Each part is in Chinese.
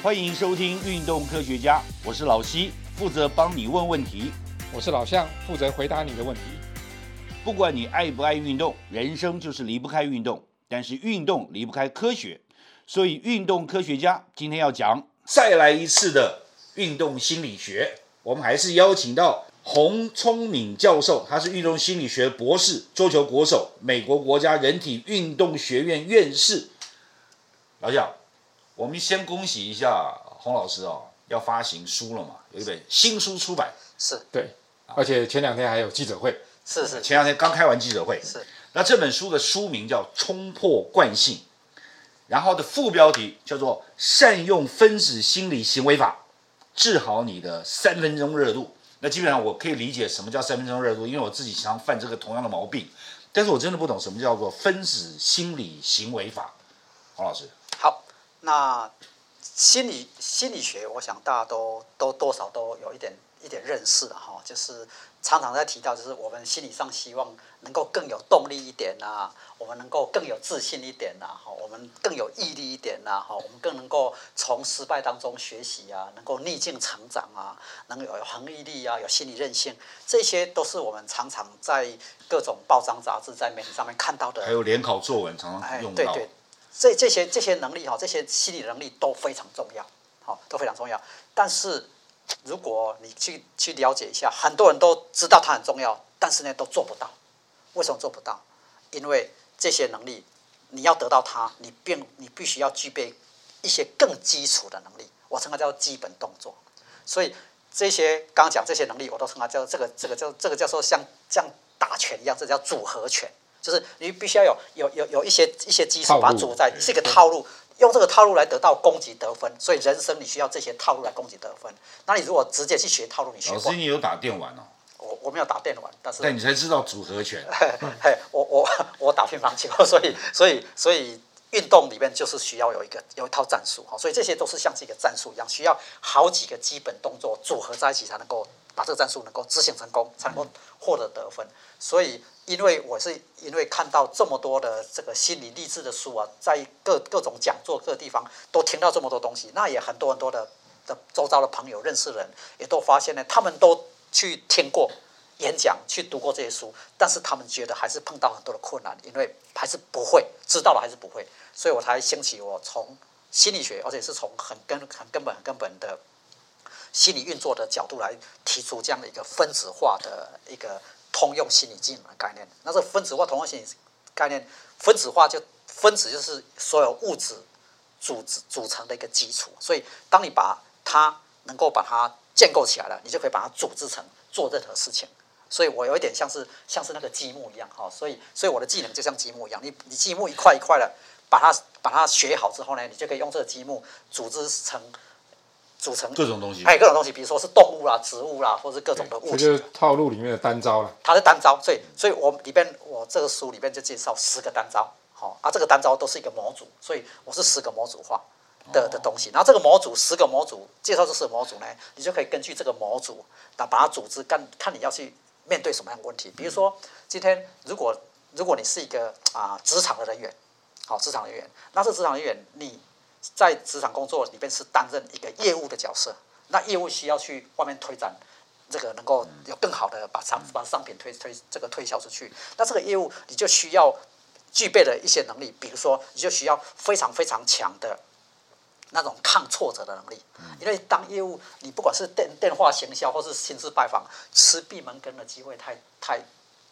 欢迎收听《运动科学家》，我是老西，负责帮你问问题。我是老向，负责回答你的问题。不管你爱不爱运动，人生就是离不开运动。但是运动离不开科学，所以运动科学家今天要讲再来一次的运动心理学。我们还是邀请到洪聪敏教授，他是运动心理学博士、桌球国手、美国国家人体运动学院院士。老蒋，我们先恭喜一下洪老师哦，要发行书了嘛，有一本新书出版。是对，而且前两天还有记者会。是是，前两天刚开完记者会。是。那这本书的书名叫《冲破惯性》，然后的副标题叫做“善用分子心理行为法，治好你的三分钟热度”。那基本上我可以理解什么叫三分钟热度，因为我自己常常犯这个同样的毛病。但是我真的不懂什么叫做分子心理行为法。黄老师，好，那心理心理学，我想大家都都多少都有一点一点认识哈，就是常常在提到，就是我们心理上希望。能够更有动力一点呐，我们能够更有自信一点呐，哈，我们更有毅力一点呐，哈，我们更能够从失败当中学习啊，能够逆境成长啊，能有恒毅力啊，有心理韧性，这些都是我们常常在各种报章杂志、在媒体上面看到的。还有联考作文常常用到。对对，这这些这些能力哈，这些心理能力都非常重要，好，都非常重要。但是如果你去去了解一下，很多人都知道它很重要，但是呢，都做不到。为什么做不到？因为这些能力，你要得到它，你并你必须要具备一些更基础的能力，我称它叫基本动作。所以这些刚讲这些能力，我都称它叫这个这个叫这个叫做像像打拳一样，这叫组合拳，就是你必须要有有有有一些一些基础把它组在是一个套路，用这个套路来得到攻击得分。所以人生你需要这些套路来攻击得分。那你如果直接去学套路，你学老师你有打电玩哦？我我没有打电玩，但是但你才知道组合拳。嘿，我我我打乒乓球，所以所以所以运动里面就是需要有一个有一套战术哈，所以这些都是像是一个战术一样，需要好几个基本动作组合在一起才能够把这个战术能够执行成功，才能够获得得分。所以因为我是因为看到这么多的这个心理励志的书啊，在各各种讲座各地方都听到这么多东西，那也很多很多的的周遭的朋友认识人也都发现呢，他们都。去听过演讲，去读过这些书，但是他们觉得还是碰到很多的困难，因为还是不会知道了，还是不会，所以我才兴起我从心理学，而且是从很根、很根本、很根本的心理运作的角度来提出这样的一个分子化的一个通用心理技能的概念。那这分子化通用心理概念，分子化就分子就是所有物质组织组成的一个基础，所以当你把它能够把它建构起来了，你就可以把它组织成做任何事情。所以我有一点像是像是那个积木一样哈，所以所以我的技能就像积木一样，你你积木一块一块的把它把它学好之后呢，你就可以用这个积木组织成组成各种东西，还有各种东西，比如说是动物啦、植物啦，或者是各种的物体。就是套路里面的单招了。它是单招，所以所以我里边我这个书里边就介绍十个单招，好啊，这个单招都是一个模组，所以我是十个模组化。的的东西，然后这个模组十个模组介绍这十个模组呢，你就可以根据这个模组，那把它组织干，看你要去面对什么样的问题。比如说，今天如果如果你是一个啊职场的人员，好职场人员，那这职场人员你在职场工作里边是担任一个业务的角色，那业务需要去外面推展这个能够有更好的把商把商品推推这个推销出去，那这个业务你就需要具备的一些能力，比如说你就需要非常非常强的。那种抗挫折的能力，因为当业务你不管是电电话行销或是亲自拜访，吃闭门羹的机会太太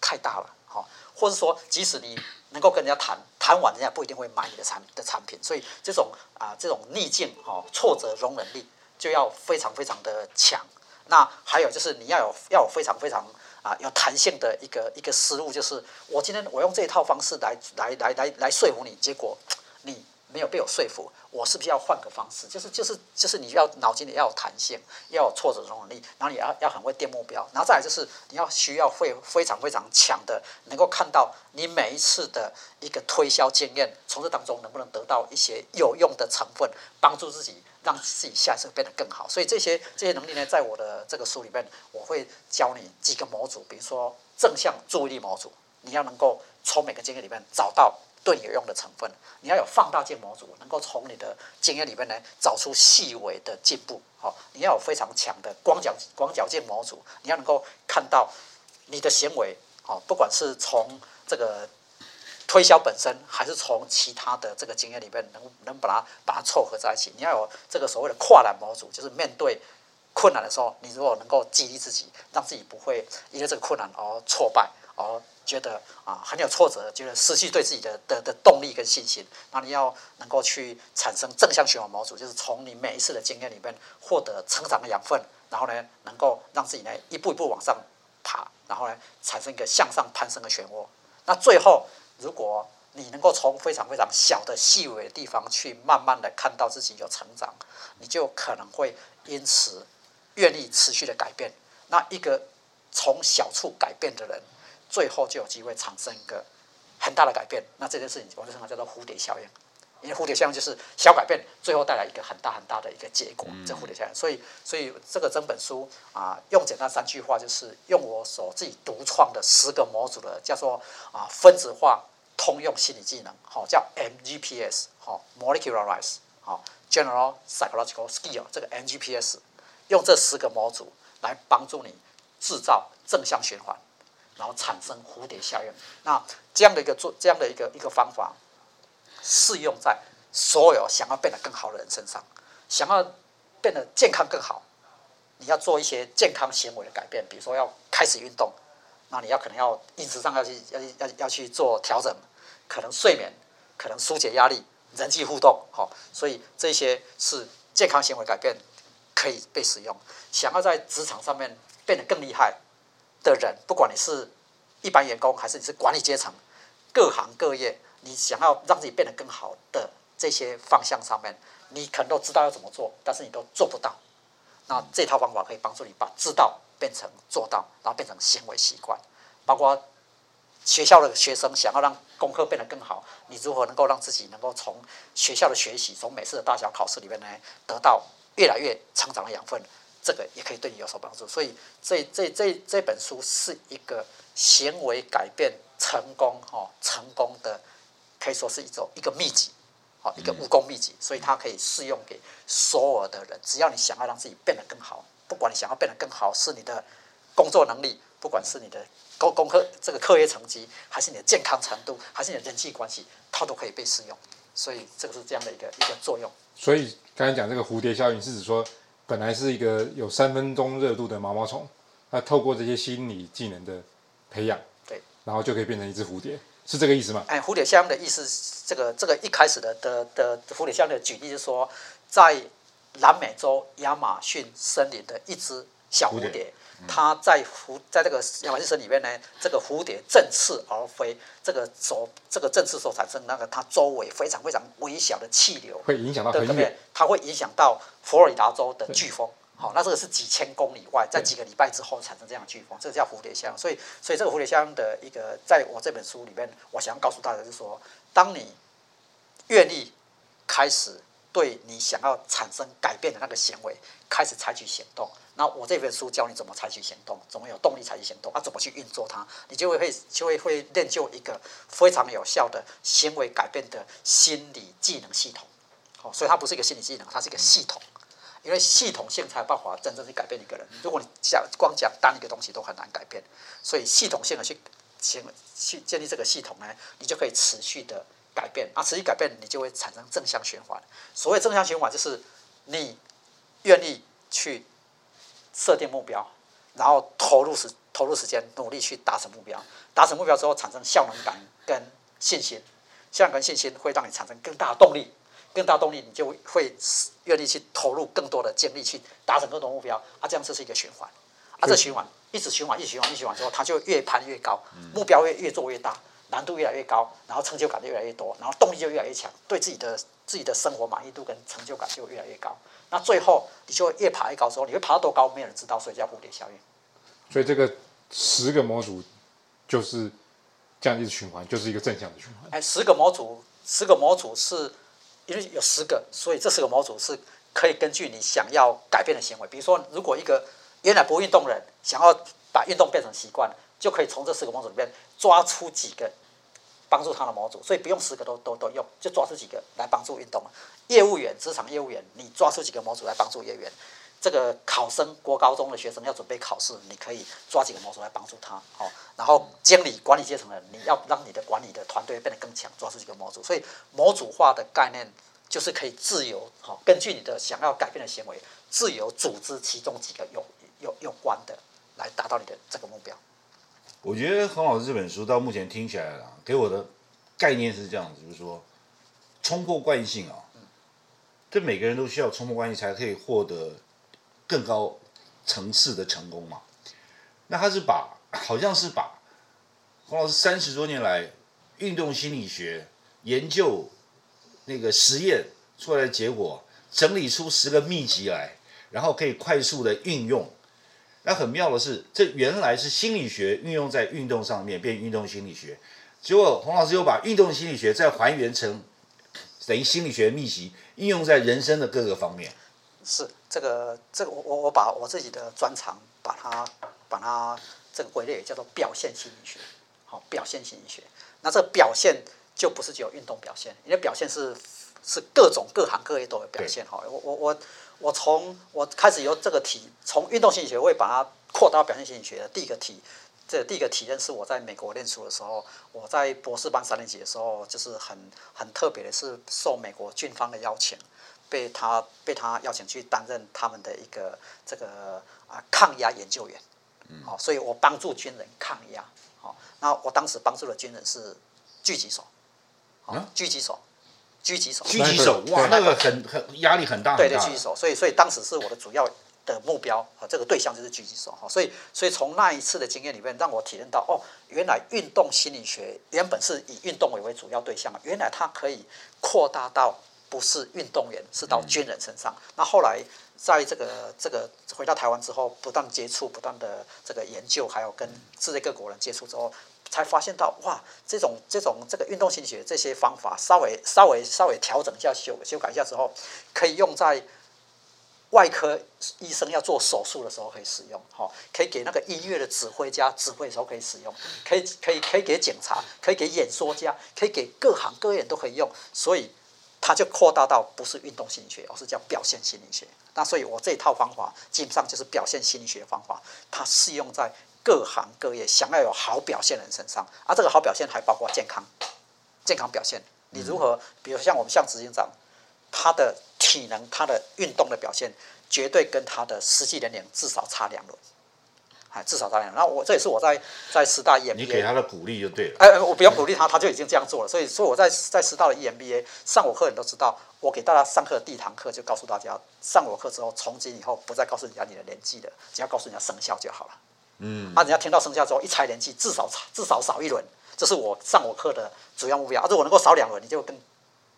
太大了，好，或者说即使你能够跟人家谈，谈完人家不一定会买你的产的产品，所以这种啊这种逆境哈挫折容忍力就要非常非常的强。那还有就是你要有要有非常非常啊有弹性的一个一个思路，就是我今天我用这一套方式来来来来来说服你，结果。没有被我说服，我是不是要换个方式？就是就是就是你要脑筋里要有弹性，要有挫折容忍力，然后你要要很会定目标，然后再来就是你要需要会非常非常强的，能够看到你每一次的一个推销经验，从这当中能不能得到一些有用的成分，帮助自己让自己下一次变得更好。所以这些这些能力呢，在我的这个书里面，我会教你几个模组，比如说正向注意力模组，你要能够从每个经验里面找到。对你有用的成分。你要有放大镜模组，能够从你的经验里面呢找出细微的进步。好，你要有非常强的光角光角镜模组，你要能够看到你的行为。好，不管是从这个推销本身，还是从其他的这个经验里面，能能把它把它凑合在一起。你要有这个所谓的跨栏模组，就是面对困难的时候，你如果能够激励自己，让自己不会因为这个困难而挫败，而觉得啊很有挫折，觉得失去对自己的的的动力跟信心。那你要能够去产生正向循环模组，就是从你每一次的经验里面获得成长的养分，然后呢，能够让自己呢一步一步往上爬。然后呢，产生一个向上攀升的漩涡。那最后，如果你能够从非常非常小的细微的地方去慢慢的看到自己有成长，你就可能会因此愿意持续的改变。那一个从小处改变的人，最后就有机会产生一个很大的改变。那这件事情，我就称它叫做蝴蝶效应。因为蝴蝶效应就是小改变，最后带来一个很大很大的一个结果。这蝴蝶效应，所以所以这个整本书啊，用简单三句话，就是用我所自己独创的十个模组的，叫做啊分子化通用心理技能，好叫 MGPS，好 Molecularized，好 General Psychological Skill，这个 MGPS，用这十个模组来帮助你制造正向循环，然后产生蝴蝶效应。那这样的一个做这样的一个一个方法。适用在所有想要变得更好的人身上，想要变得健康更好，你要做一些健康行为的改变，比如说要开始运动，那你要可能要饮食上要去要要要去做调整，可能睡眠，可能疏解压力，人际互动，好，所以这些是健康行为改变可以被使用。想要在职场上面变得更厉害的人，不管你是一般员工还是你是管理阶层，各行各业。你想要让自己变得更好的这些方向上面，你可能都知道要怎么做，但是你都做不到。那这套方法可以帮助你把知道变成做到，然后变成行为习惯。包括学校的学生想要让功课变得更好，你如何能够让自己能够从学校的学习，从每次的大小考试里面呢，得到越来越成长的养分，这个也可以对你有所帮助。所以这这这这本书是一个行为改变成功哈成功的。可以说是一种一个秘籍，好一个武功秘籍，所以它可以适用给所有的人。只要你想要让自己变得更好，不管你想要变得更好，是你的工作能力，不管是你的功功课这个课业成绩，还是你的健康程度，还是你的人际关系，它都可以被适用。所以这个是这样的一个一个作用。所以刚才讲这个蝴蝶效应，是指说本来是一个有三分钟热度的毛毛虫，那透过这些心理技能的培养，对，然后就可以变成一只蝴蝶。是这个意思吗？哎，蝴蝶效应的意思，这个这个一开始的的的蝴蝶效应的举例是说，在南美洲亚马逊森林的一只小蝴蝶，它在蝴在这个亚马逊森里面呢，这个蝴蝶振翅而飞，这个所这个振翅所产生那个它周围非常非常微小的气流，会影响到很远，它会影响到佛罗里达州的飓风。好，那这个是几千公里外，在几个礼拜之后产生这样的飓风，这个叫蝴蝶效应。所以，所以这个蝴蝶效应的一个，在我这本书里面，我想要告诉大家是说，当你愿意开始对你想要产生改变的那个行为开始采取行动，那我这本书教你怎么采取行动，怎么有动力采取行动，啊，怎么去运作它，你就会会就会会练就一个非常有效的行为改变的心理技能系统。好，所以它不是一个心理技能，它是一个系统。因为系统性才有办法真正去改变一个人。如果你讲光讲单一个东西都很难改变，所以系统性的去建去建立这个系统呢，你就可以持续的改变。啊，持续改变，你就会产生正向循环。所谓正向循环，就是你愿意去设定目标，然后投入时投入时间，努力去达成目标。达成目标之后，产生效能感跟信心，效能跟信心会让你产生更大的动力。更大动力，你就会愿意去投入更多的精力去达成更多目标啊，这样这是一个循环啊，这循环一直循环，一直循环，一直循环之后，它就越攀越高，目标越越做越大，难度越来越高，然后成就感就越来越多，然后动力就越来越强，对自己的自己的生活满意度跟成就感就越来越高。那最后你就越爬越高之后，你会爬到多高，没有人知道，所以叫蝴蝶效应。所以这个十个模组就是这样一直循环，就是一个正向的循环。哎，十个模组，十个模组是。因为有十个，所以这十个模组是可以根据你想要改变的行为。比如说，如果一个原来不运动人想要把运动变成习惯，就可以从这十个模组里面抓出几个帮助他的模组，所以不用十个都都都用，就抓出几个来帮助运动。业务员、职场业务员，你抓出几个模组来帮助业务员。这个考生，国高中的学生要准备考试，你可以抓几个模组来帮助他。好，然后经理、管理阶层的，你要让你的管理的团队变得更强，抓出几个模组。所以模组化的概念就是可以自由，好，根据你的想要改变的行为，自由组织其中几个有有有关的，来达到你的这个目标。我觉得洪老师这本书到目前听起来了，给我的概念是这样子，就是说冲破惯性啊，这每个人都需要冲破惯性才可以获得更高层次的成功嘛。那他是把好像是把洪老师三十多年来运动心理学研究那个实验出来的结果，整理出十个秘籍来，然后可以快速的运用。那很妙的是，这原来是心理学运用在运动上面，变运动心理学。结果洪老师又把运动心理学再还原成等于心理学秘籍，应用在人生的各个方面。是这个，这个我我我把我自己的专长把它把它这个归类叫做表现心理学。好，表现心理学。那这表现就不是只有运动表现，因为表现是是各种各行各业都有表现。哈，我我我。我从我开始由这个体，从运动心理学，会把它扩大表现心理学的第一个体。这第一个体验是我在美国念书的时候，我在博士班三年级的时候，就是很很特别的是受美国军方的邀请，被他被他邀请去担任他们的一个这个啊抗压研究员。好，所以我帮助军人抗压。好，那我当时帮助的军人是狙击手。啊，狙击手。狙击手，狙击手，哇，那个很很压力很大，对对，狙击手，所以所以当时是我的主要的目标啊，这个对象就是狙击手哈，所以所以从那一次的经验里面，让我体验到哦，原来运动心理学原本是以运动为为主要对象原来它可以扩大到不是运动员，是到军人身上。那后来在这个这个回到台湾之后，不断接触，不断的这个研究，还有跟世界各国人接触之后。才发现到哇，这种这种这个运动心理学这些方法，稍微稍微稍微调整一下修修改一下之后，可以用在外科医生要做手术的时候可以使用，哈，可以给那个音乐的指挥家指挥的时候可以使用，可以可以可以给警察，可以给演说家，可以给各行各业都可以用，所以它就扩大到不是运动心理学，而是叫表现心理学。那所以我这一套方法基本上就是表现心理学方法，它适用在。各行各业想要有好表现的人身上，啊，这个好表现还包括健康，健康表现。你如何，比如像我们像执行长，他的体能、他的运动的表现，绝对跟他的实际年龄至少差两轮，哎，至少差两轮。那我这也是我在在师大 EMBA，你给他的鼓励就对了。哎，我不用鼓励他，他就已经这样做了。所以，所以我在在师大的 EMBA 上我课，你都知道，我给大家上课第一堂课就告诉大家，上我课之后，从今以后不再告诉人家你的年纪了，只要告诉人家生肖就好了。嗯，啊，人家听到生肖之后一猜年纪，至少至少少一轮，这是我上我课的主要目标。如果能够少两轮，你就更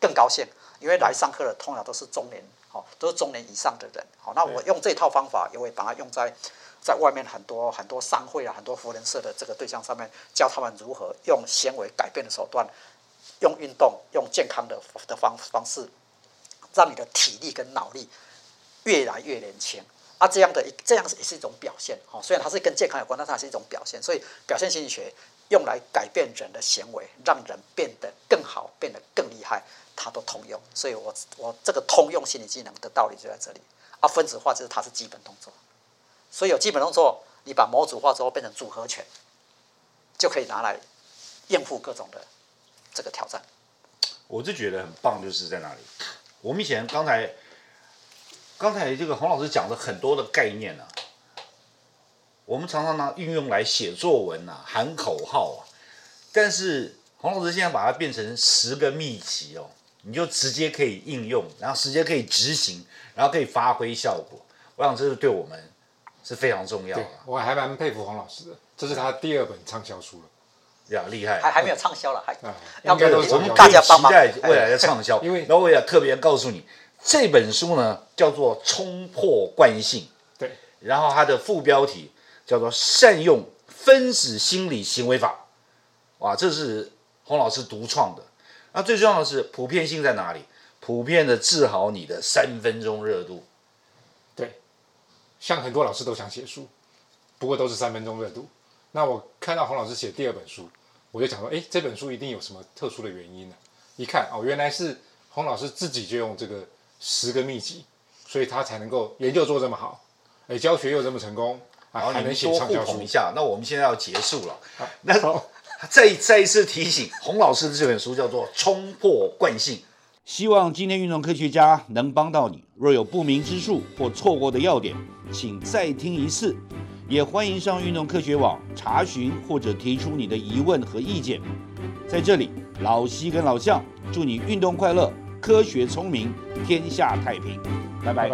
更高兴，因为来上课的通常都是中年，好，都是中年以上的人，好，那我用这套方法，也会把它用在在外面很多很多商会啊，很多福人社的这个对象上面，教他们如何用纤维改变的手段，用运动，用健康的的方方式，让你的体力跟脑力越来越年轻。啊，这样的这样也是一种表现，哦，虽然它是跟健康有关，但它是一种表现。所以，表现心理学用来改变人的行为，让人变得更好，变得更厉害，它都通用。所以我我这个通用心理技能的道理就在这里。啊，分子化就是它是基本动作，所以有基本动作，你把模组化之后变成组合拳，就可以拿来应付各种的这个挑战。我就觉得很棒，就是在哪里？我们以前刚才。刚才这个洪老师讲的很多的概念啊，我们常常拿运用来写作文啊，喊口号啊。但是洪老师现在把它变成十个秘籍哦，你就直接可以应用，然后直接可以执行，然后可以发挥效果。我想这是对我们是非常重要的。我还蛮佩服洪老师的，这是他第二本畅销书了，呀，厉害！还还没有畅销了，还应该都我们大家期待未来的畅销。因为，然后我也特别告诉你。这本书呢叫做《冲破惯性》，对，然后它的副标题叫做“善用分子心理行为法”，哇，这是洪老师独创的。那最重要的是普遍性在哪里？普遍的治好你的三分钟热度。对，像很多老师都想写书，不过都是三分钟热度。那我看到洪老师写第二本书，我就想说，哎，这本书一定有什么特殊的原因呢？一看哦，原来是洪老师自己就用这个十个秘籍，所以他才能够研究做这么好，哎，教学又这么成功，啊，还能写畅销书。一下，那我们现在要结束了。那再再一次提醒，洪老师的这本书叫做《冲破惯性》。希望今天运动科学家能帮到你。若有不明之处或错过的要点，请再听一次。也欢迎上运动科学网查询或者提出你的疑问和意见。在这里，老西跟老向祝你运动快乐，科学聪明，天下太平。拜拜。